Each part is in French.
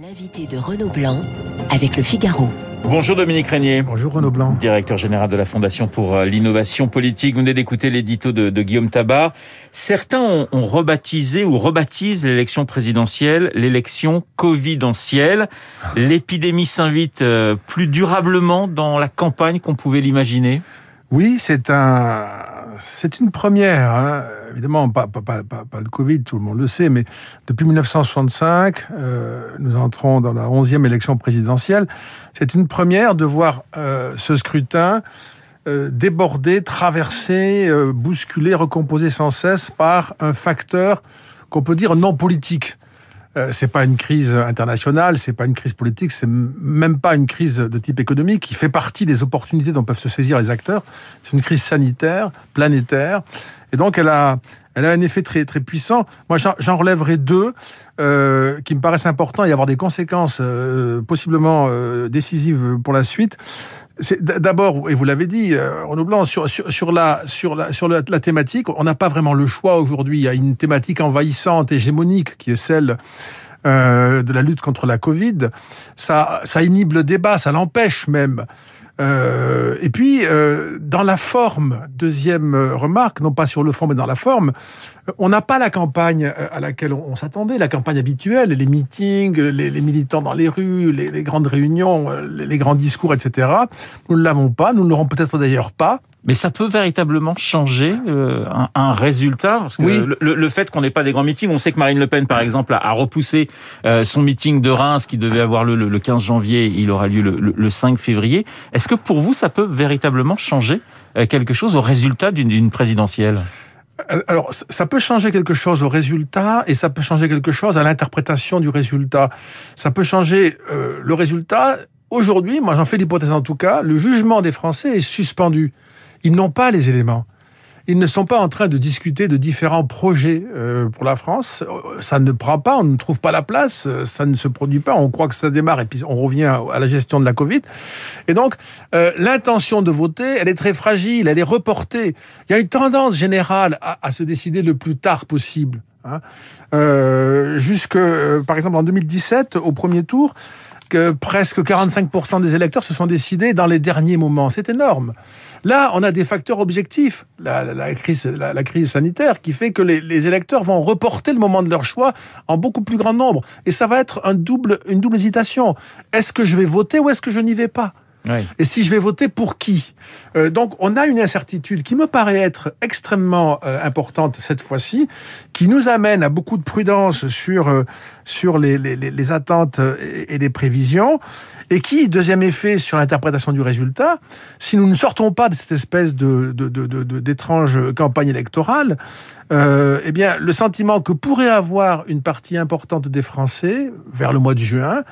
L'invité de Renaud Blanc avec le Figaro. Bonjour Dominique Régnier. Bonjour Renaud Blanc. Directeur général de la Fondation pour euh, l'innovation politique. Vous venez d'écouter l'édito de, de, Guillaume Tabar. Certains ont, ont rebaptisé ou rebaptisent l'élection présidentielle l'élection covidentielle. L'épidémie s'invite euh, plus durablement dans la campagne qu'on pouvait l'imaginer? Oui, c'est un, c'est une première. Hein. Évidemment, pas, pas, le Covid, tout le monde le sait, mais depuis 1965, euh, nous entrons dans la 11e élection présidentielle. C'est une première de voir euh, ce scrutin euh, déborder, traverser, euh, bousculer, recomposer sans cesse par un facteur qu'on peut dire non politique. C'est pas une crise internationale, c'est pas une crise politique, c'est même pas une crise de type économique qui fait partie des opportunités dont peuvent se saisir les acteurs. C'est une crise sanitaire, planétaire, et donc elle a, elle a un effet très très puissant. Moi, j'en relèverai deux euh, qui me paraissent importants et avoir des conséquences euh, possiblement euh, décisives pour la suite. D'abord, et vous l'avez dit, Renaud Blanc, sur, la, sur, la, sur la, thématique, on n'a pas vraiment le choix aujourd'hui. Il y a une thématique envahissante, hégémonique, qui est celle de la lutte contre la Covid. Ça, ça inhibe le débat, ça l'empêche même. Euh, et puis, euh, dans la forme, deuxième remarque, non pas sur le fond, mais dans la forme, on n'a pas la campagne euh, à laquelle on, s'attendait, la campagne habituelle, les meetings, les, les militants dans les rues, les, les grandes réunions, euh, les, les, grands discours, etc. Nous ne l'avons pas, nous ne l'aurons peut-être d'ailleurs pas. Mais ça peut véritablement changer euh, un, un, résultat parce que oui. le, le, fait qu'on n'ait pas des grands meetings, on sait que Marine Le Pen, par exemple, a, a repoussé euh, son meeting de Reims qui devait avoir lieu le, le 15 janvier, il aura lieu le, le 5 février. Est-ce que pour vous, ça peut véritablement changer quelque chose au résultat d'une présidentielle? Alors, ça peut changer quelque chose au résultat et ça peut changer quelque chose à l'interprétation du résultat. Ça peut changer euh, le résultat. Aujourd'hui, moi j'en fais l'hypothèse en tout cas, le jugement des Français est suspendu. Ils n'ont pas les éléments ils ne sont pas en train de discuter de différents projets euh, pour la France. Ça ne prend pas, on ne trouve pas la place, ça ne se produit pas. On croit que ça démarre et puis on revient à la gestion de la Covid. Et donc, euh, l'intention de voter, elle est très fragile, elle est reportée. Il y a une tendance générale à, se décider le plus tard possible. Hein. Euh, jusque, euh, par exemple, en 2017, au premier tour, que presque 45% des électeurs se sont décidés dans les derniers moments. C'est énorme. Là, on a des facteurs objectifs, la, crise, sanitaire, qui fait que les, électeurs vont reporter le moment de leur choix en beaucoup plus grand nombre. Et ça va être une double hésitation. Est-ce que je vais voter ou est-ce que je n'y vais pas? Et si je vais voter pour qui? Euh, Donc on a une incertitude qui me paraît être extrêmement euh, importante cette fois-ci, qui nous amène à beaucoup de prudence sur, euh, sur les, attentes et, les prévisions, et qui, deuxième effet sur l'interprétation du résultat, si nous ne sortons pas de cette espèce de, d'étrange campagne électorale, eh bien, le sentiment que pourrait avoir une partie importante des Français vers le mois de juin,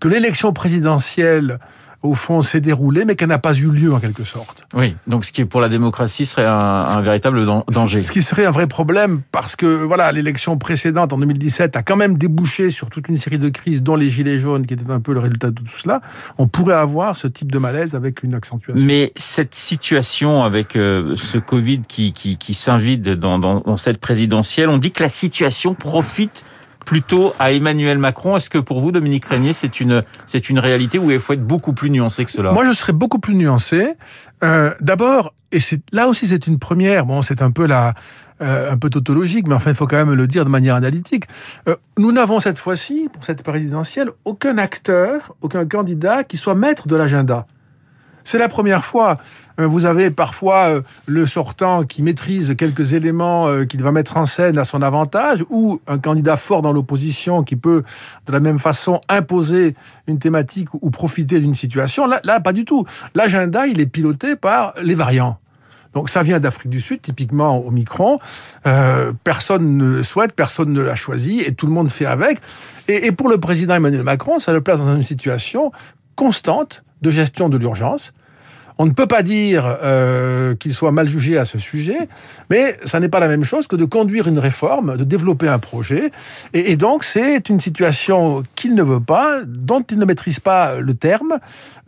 que l'élection présidentielle au fond, s'est déroulée, mais qu'elle n'a pas eu lieu en quelque sorte. Oui, donc ce qui pour la démocratie serait un, un, véritable danger. Ce qui serait un vrai problème, parce que voilà, l'élection précédente en 2017 a quand même débouché sur toute une série de crises, dont les gilets jaunes, qui étaient un peu le résultat de tout cela. On pourrait avoir ce type de malaise avec une accentuation. Mais cette situation avec euh, ce Covid qui, qui, qui s'invite dans, dans, dans cette présidentielle, on dit que la situation profite plutôt à Emmanuel Macron. Est-ce que pour vous, Dominique Régnier, c'est une, c'est une réalité où il faut être beaucoup plus nuancé que cela? Moi, je serais beaucoup plus nuancé. Euh, D'abord, et c'est là aussi c'est une première, bon, c'est un peu la, euh, un peu tautologique, mais enfin, il faut quand même le dire de manière analytique. Euh, nous n'avons cette fois-ci, pour cette présidentielle, aucun acteur, aucun candidat qui soit maître de l'agenda. C'est la première fois. Euh, vous avez parfois euh, le sortant qui maîtrise quelques éléments euh, qu'il va mettre en scène à son avantage, ou un candidat fort dans l'opposition qui peut, de la même façon, imposer une thématique ou profiter d'une situation. Là, pas du tout. L'agenda, il est piloté par les variants. Donc ça vient d'Afrique du Sud, typiquement au Micron. Personne ne souhaite, personne ne l'a choisi, et tout le monde fait avec. Et pour le président Emmanuel Macron, ça le place dans une situation constante de gestion de l'urgence. On ne peut pas dire euh, qu'il soit mal jugé à ce sujet, mais ça n'est pas la même chose que de conduire une réforme, de développer un projet. Et, donc, c'est une situation qu'il ne veut pas, dont il ne maîtrise pas le terme,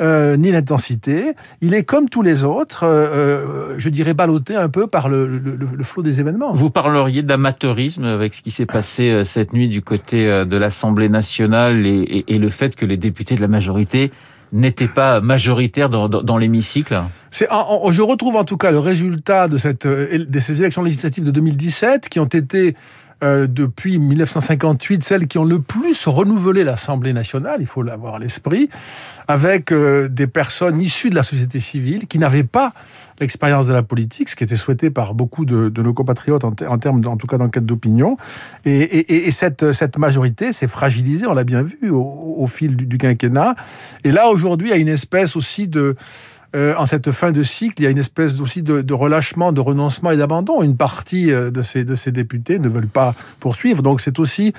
euh, ni l'intensité. Il est comme tous les autres, euh, je dirais, ballotté un peu par le, le, flot des événements. Vous parleriez d'amateurisme avec ce qui s'est passé cette nuit du côté de l'Assemblée nationale et, et le fait que les députés de la majorité n'était pas majoritaire dans, l'hémicycle. Je retrouve en tout cas le résultat de, euh, de ces élections législatives de 2017 qui ont été euh, depuis 1958 celles qui ont le plus renouvelé l'Assemblée nationale, il faut l'avoir à l'esprit, avec euh, des personnes issues de la société civile qui n'avaient pas l'expérience de la politique, ce qui était souhaité par beaucoup de, nos compatriotes en, termes, en tout cas d'enquête d'opinion. Et, cette, cette majorité s'est fragilisée, on l'a bien vu, au, fil du, quinquennat. Et là, aujourd'hui, il y a une espèce aussi de... Euh, en cette fin de cycle, il y a une espèce aussi de, relâchement, de renoncement et d'abandon. Une partie euh, de ces députés ne veulent pas poursuivre. Donc c'est aussi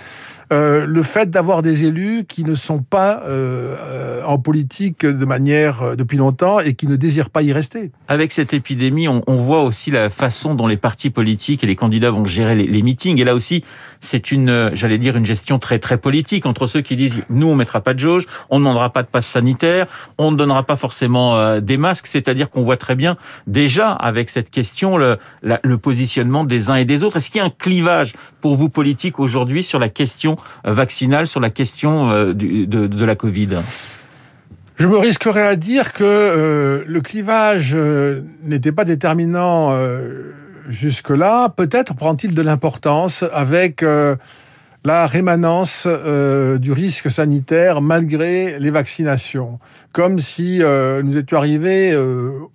euh, le fait d'avoir des élus qui ne sont pas euh, euh, en politique de manière depuis longtemps et qui ne désirent pas y rester. Avec cette épidémie, on, on voit aussi la façon dont les partis politiques et les candidats vont gérer les, les meetings. Et là aussi, c'est une, j'allais dire, une gestion très très politique entre ceux qui disent nous on mettra pas de jauge, on ne demandera pas de passe sanitaire, on ne donnera pas forcément des masques. C'est-à-dire qu'on voit très bien déjà avec cette question le, le positionnement des uns et des autres. Est-ce qu'il y a un clivage pour vous politique aujourd'hui sur la question vaccinale sur la question euh, de, la Covid je me risquerais à dire que euh, le clivage euh, n'était pas déterminant jusque-là. Peut-être prend-il de l'importance avec la rémanence du risque sanitaire malgré les vaccinations, comme si nous étions arrivés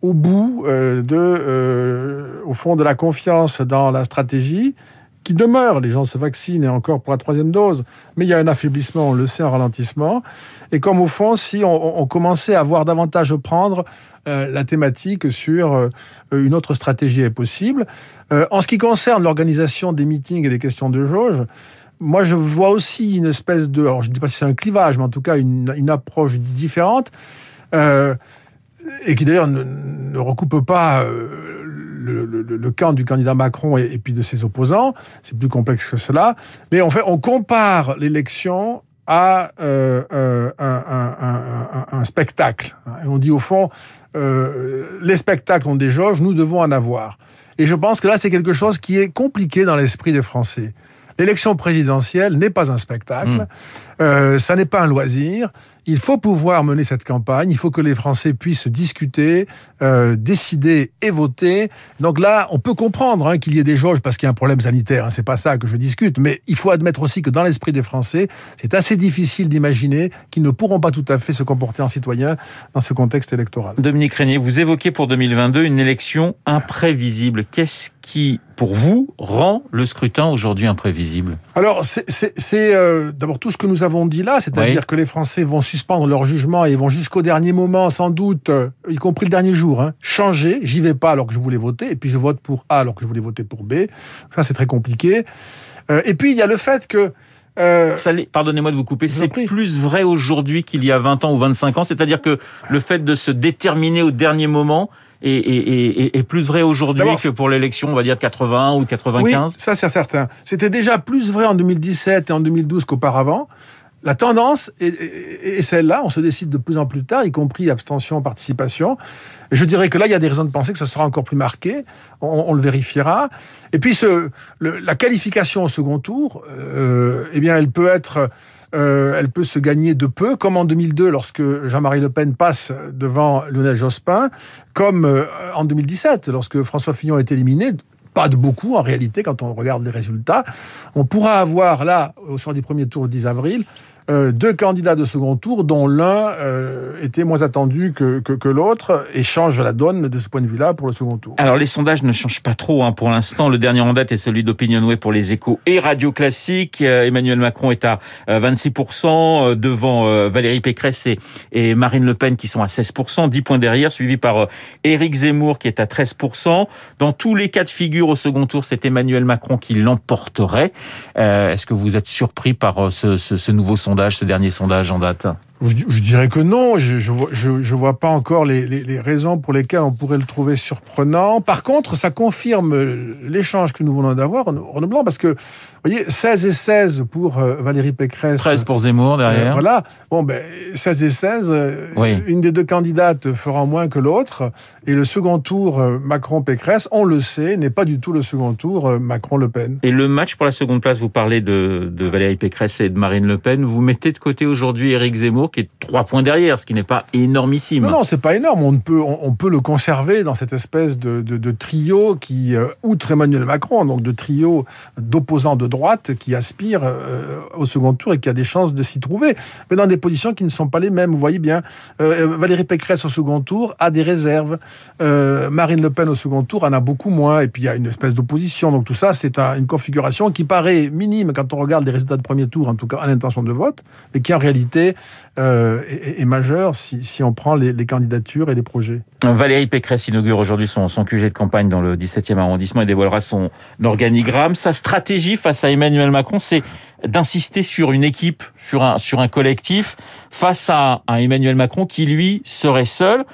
au bout au fond, de la confiance dans la stratégie qui demeure. Les gens se vaccinent et encore pour la troisième dose, mais il y a un affaiblissement, on le sait, un ralentissement. Et comme au fond, si on, commençait à voir davantage prendre euh, la thématique sur euh, une autre stratégie est possible. Euh, en ce qui concerne l'organisation des meetings et des questions de jauge, moi je vois aussi une espèce de, alors je ne dis pas si c'est un clivage, mais en tout cas une, une approche différente. Et qui d'ailleurs ne, ne, recoupe pas le, camp du candidat Macron et, puis de ses opposants. C'est plus complexe que cela. Mais en fait, on compare l'élection à euh, euh, un, spectacle. Et on dit au fond, euh, les spectacles ont des jauges, nous devons en avoir. Et je pense que là, c'est quelque chose qui est compliqué dans l'esprit des Français. L'élection présidentielle n'est pas un spectacle, mmh. ça n'est pas un loisir, il faut pouvoir mener cette campagne, il faut que les Français puissent discuter, euh, décider et voter. Donc là, on peut comprendre hein, qu'il y ait des jauges parce qu'il y a un problème sanitaire, hein, c'est pas ça que je discute, mais il faut admettre aussi que dans l'esprit des Français, c'est assez difficile d'imaginer qu'ils ne pourront pas tout à fait se comporter en citoyens dans ce contexte électoral. Dominique Régnier, vous évoquez pour 2022 une élection imprévisible. Qu'est-ce qui, pour vous, rend le scrutin aujourd'hui imprévisible Alors, c'est euh, d'abord tout ce que nous avons dit là, c'est-à-dire que les Français vont suspendre leur jugement et vont jusqu'au dernier moment, sans doute, euh, y compris le dernier jour, hein, changer. J'y vais pas alors que je voulais voter, et puis je vote pour A alors que je voulais voter pour B. Ça, c'est très compliqué. Euh, et puis, il y a le fait que euh, Pardonnez-moi de vous couper, c'est plus vrai aujourd'hui qu'il y a 20 ans ou 25 ans, c'est-à-dire que le fait de se déterminer au dernier moment est, plus vrai aujourd'hui que pour l'élection, on va dire, de 81 ou 95 Oui, ça c'est certain. C'était déjà plus vrai en 2017 et en 2012 qu'auparavant. La tendance est, celle-là, on se décide de plus en plus tard, y compris abstention, participation. Et je dirais que là, il y a des raisons de penser que ce sera encore plus marqué, on, le vérifiera. Et puis, ce, la qualification au second tour, euh, eh bien, elle peut être... Euh, elle peut se gagner de peu, comme en 2002 lorsque Jean-Marie Le Pen passe devant Lionel Jospin, comme euh, en 2017 lorsque François Fillon est éliminé, pas de beaucoup en réalité quand on regarde les résultats. On pourra avoir là, au soir du premier tour le 10 avril, euh, deux candidats de second tour, dont l'un euh, était moins attendu que, que, que l'autre, et change la donne de ce point de vue-là pour le second tour. Alors les sondages ne changent pas trop hein, pour l'instant. Le dernier en date est celui d'Opinionway pour les échos et Radio Classique. Euh, Emmanuel Macron est à 26%, devant Valérie Pécresse et, et, Marine Le Pen qui sont à 16%, 10 points derrière, suivi par Éric Zemmour qui est à 13%. Dans tous les cas de figure au second tour, c'est Emmanuel Macron qui l'emporterait. Est-ce que vous êtes surpris par ce, ce, ce nouveau sondage? Ce dernier sondage en date je, dirais que non. Je, je, vois, je, vois pas encore les, les, les, raisons pour lesquelles on pourrait le trouver surprenant. Par contre, ça confirme l'échange que nous venons d'avoir, Renaud Blanc, parce que, vous voyez, 16 et 16 pour euh, Valérie Pécresse. 13 pour Zemmour derrière. Euh, voilà. Bon, ben, 16 et 16, euh, oui. une des deux candidates fera moins que l'autre. Et le second tour, Macron-Pécresse, on le sait, n'est pas du tout le second tour Macron-Le Pen. Et le match pour la seconde place, vous parlez de, de Valérie Pécresse et de Marine Le Pen. Vous mettez de côté aujourd'hui Éric Zemmour qui est trois points derrière, ce qui n'est pas énormissime. Non, non, c'est pas énorme. On peut, on, peut le conserver dans cette espèce de, de, trio qui, euh, outre Emmanuel Macron, donc de trio d'opposants de droite qui aspirent euh, au second tour et qui a des chances de s'y trouver, mais dans des positions qui ne sont pas les mêmes. Vous voyez bien, euh, Valérie Pécresse au second tour a des réserves. Marine Le Pen au second tour en a beaucoup moins. Et puis il y a une espèce d'opposition. Donc tout ça, c'est une configuration qui paraît minime quand on regarde les résultats de premier tour, en tout cas à l'intention de vote, mais qui en réalité euh, est, majeur si, si, on prend les, candidatures et les projets. Valérie Pécresse inaugure aujourd'hui son, son QG de campagne dans le 17e arrondissement et dévoilera son organigramme. Sa stratégie face à Emmanuel Macron, c'est d'insister sur une équipe, sur un, sur un collectif, face à, à Emmanuel Macron qui, lui, serait seul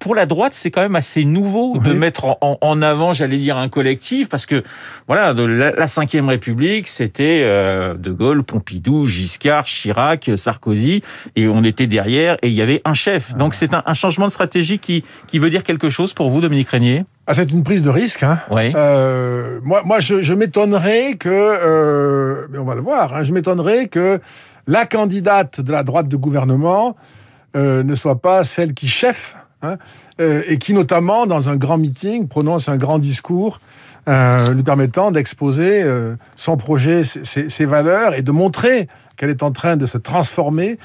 pour la droite, c'est quand même assez nouveau de mettre en, en avant, j'allais dire, un collectif, parce que voilà, de la Ve République, c'était euh, De Gaulle, Pompidou, Giscard, Chirac, Sarkozy, et on était derrière, et il y avait un chef. Donc c'est un, un, changement de stratégie qui, qui veut dire quelque chose pour vous, Dominique Régnier? Ah, c'est une prise de risque. Hein. Oui. Euh, moi, moi, je, je m'étonnerais que, euh, mais on va le voir, hein, je m'étonnerais que la candidate de la droite de gouvernement euh, ne soit pas celle qui chef Hein, euh, et qui notamment, dans un grand meeting, prononce un grand discours euh, lui permettant d'exposer euh, son projet, ses, valeurs et de montrer qu'elle est en train de se transformer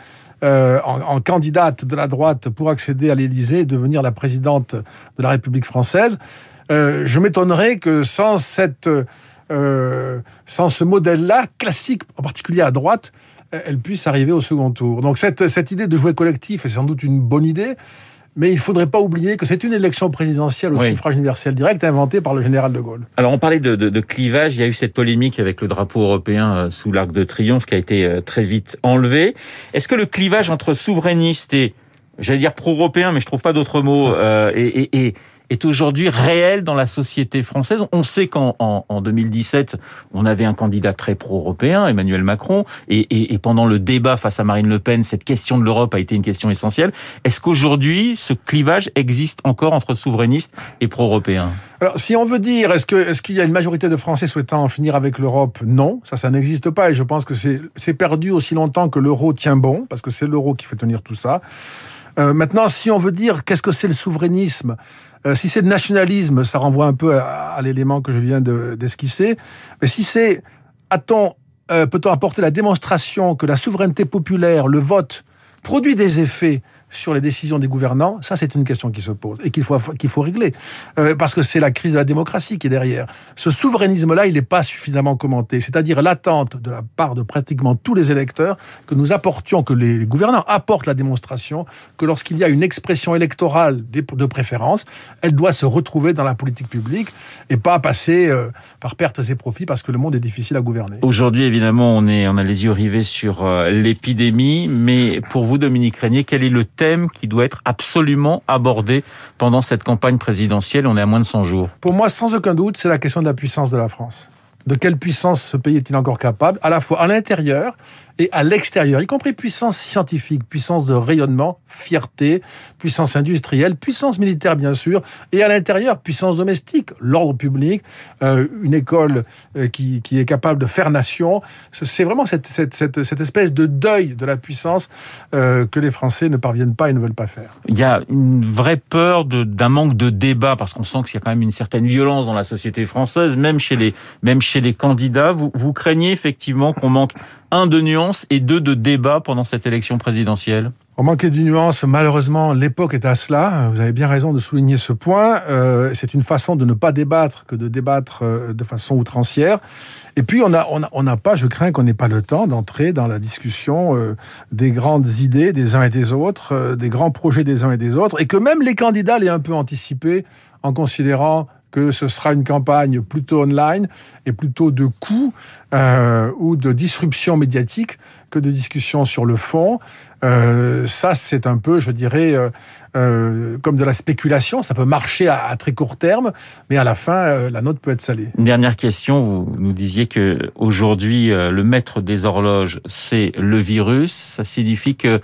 en, candidate de la droite pour accéder à l'Élysée et devenir la présidente de la République française. je m'étonnerais que sans cette, sans ce modèle-là classique, en particulier à droite, elle puisse arriver au second tour. Donc cette, cette idée de jouer collectif est sans doute une bonne idée. Mais il ne faudrait pas oublier que c'est une élection présidentielle au suffrage universel direct inventée par le général de Gaulle. Alors on parlait de, de, de, clivage, il y a eu cette polémique avec le drapeau européen euh, sous l'arc de triomphe qui a été euh, très vite enlevé. Est-ce que le clivage entre souverainistes et, j'allais dire pro-européen, mais je trouve pas d'autres mots, euh, et, et, et est aujourd'hui réel dans la société française. On sait qu'en en, 2017, on avait un candidat très pro-européen, Emmanuel Macron, et, pendant le débat face à Marine Le Pen, cette question de l'Europe a été une question essentielle. Est-ce qu'aujourd'hui, ce clivage existe encore entre souverainistes et pro-européens? Alors, si on veut dire, est-ce qu'il y a une majorité de Français souhaitant en finir avec l'Europe? Non, ça, ça n'existe pas. Et je pense que c'est perdu aussi longtemps que l'euro tient bon, parce que c'est l'euro qui fait tenir tout ça. Euh, maintenant, si on veut dire qu'est-ce que c'est le souverainisme, euh, si c'est le nationalisme, ça renvoie un peu à, l'élément que je viens d'esquisser. Mais si c'est, euh, peut-on apporter la démonstration que la souveraineté populaire, le vote, produit des effets sur les décisions des gouvernants, ça c'est une question qui se pose et qu'il faut, qu'il faut régler. Euh, parce que c'est la crise de la démocratie qui est derrière. Ce souverainisme-là, il n'est pas suffisamment commenté. C'est-à-dire l'attente de la part de pratiquement tous les électeurs que nous apportions, que les gouvernants apportent la démonstration que lorsqu'il y a une expression électorale de préférence, elle doit se retrouver dans la politique publique et pas passer euh, par pertes et profits parce que le monde est difficile à gouverner. Aujourd'hui, évidemment, on, est, on a les yeux rivés sur euh, l'épidémie, mais pour vous, Dominique Régnier, quel est le thème qui doit être absolument abordé pendant cette campagne présidentielle On est à moins de 100 jours. Pour moi, sans aucun doute, c'est la question de la puissance de la France. De quelle puissance ce pays est-il encore capable, à la fois à l'intérieur et à l'extérieur, y compris puissance scientifique, puissance de rayonnement, fierté, puissance industrielle, puissance militaire bien sûr, et à l'intérieur, puissance domestique, l'ordre public, euh, une école euh, qui, qui, est capable de faire nation. C'est vraiment cette, cette, cette, cette, espèce de deuil de la puissance euh, que les Français ne parviennent pas et ne veulent pas faire. Il y a une vraie peur d'un manque de débat, parce qu'on sent qu'il y a quand même une certaine violence dans la société française, même chez les, même chez les candidats. Vous, vous craignez effectivement qu'on manque un de nuance et deux de débat pendant cette élection présidentielle on manquait d'une nuance, malheureusement, l'époque est à cela. Vous avez bien raison de souligner ce point. Euh, c'est une façon de ne pas débattre que de débattre euh, de façon outrancière. Et puis, on n'a on a, pas, je crains qu'on n'ait pas le temps d'entrer dans la discussion euh, des grandes idées des uns et des autres, des grands projets des uns et des autres, et que même les candidats l'aient un peu anticipé en considérant que ce sera une campagne plutôt online et plutôt de coûts euh, ou de disruption médiatique que de discussion sur le fond. Euh, ça, c'est un peu, je dirais, euh, comme de la spéculation. Ça peut marcher à, très court terme, mais à la fin, la note peut être salée. Une dernière question. Vous nous disiez que aujourd'hui, le maître des horloges, c'est le virus. Ça signifie que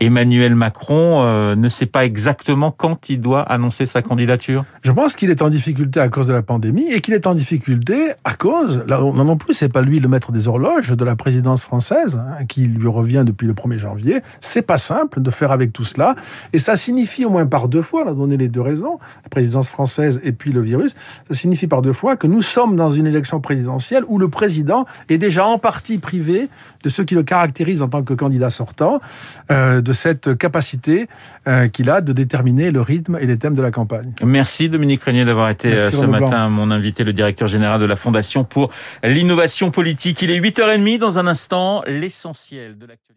Emmanuel Macron euh, ne sait pas exactement quand il doit annoncer sa candidature Je pense qu'il est en difficulté à cause de la pandémie et qu'il est en difficulté à cause, non, non plus, c'est pas lui le maître des horloges de la présidence française hein, qui lui revient depuis le 1er janvier. C'est pas simple de faire avec tout cela et ça signifie au moins par deux fois, on a donné les deux raisons, la présidence française et puis le virus, ça signifie par deux fois que nous sommes dans une élection présidentielle où le président est déjà en partie privé de ce qui le caractérise en tant que candidat sortant. Euh, de cette capacité euh, qu'il a de déterminer le rythme et les thèmes de la campagne. Merci Dominique Régnier d'avoir été Merci, ce Blanc. matin mon invité, le directeur général de la Fondation pour l'innovation politique. Il est 8h30 dans un instant, l'essentiel de l'actualité.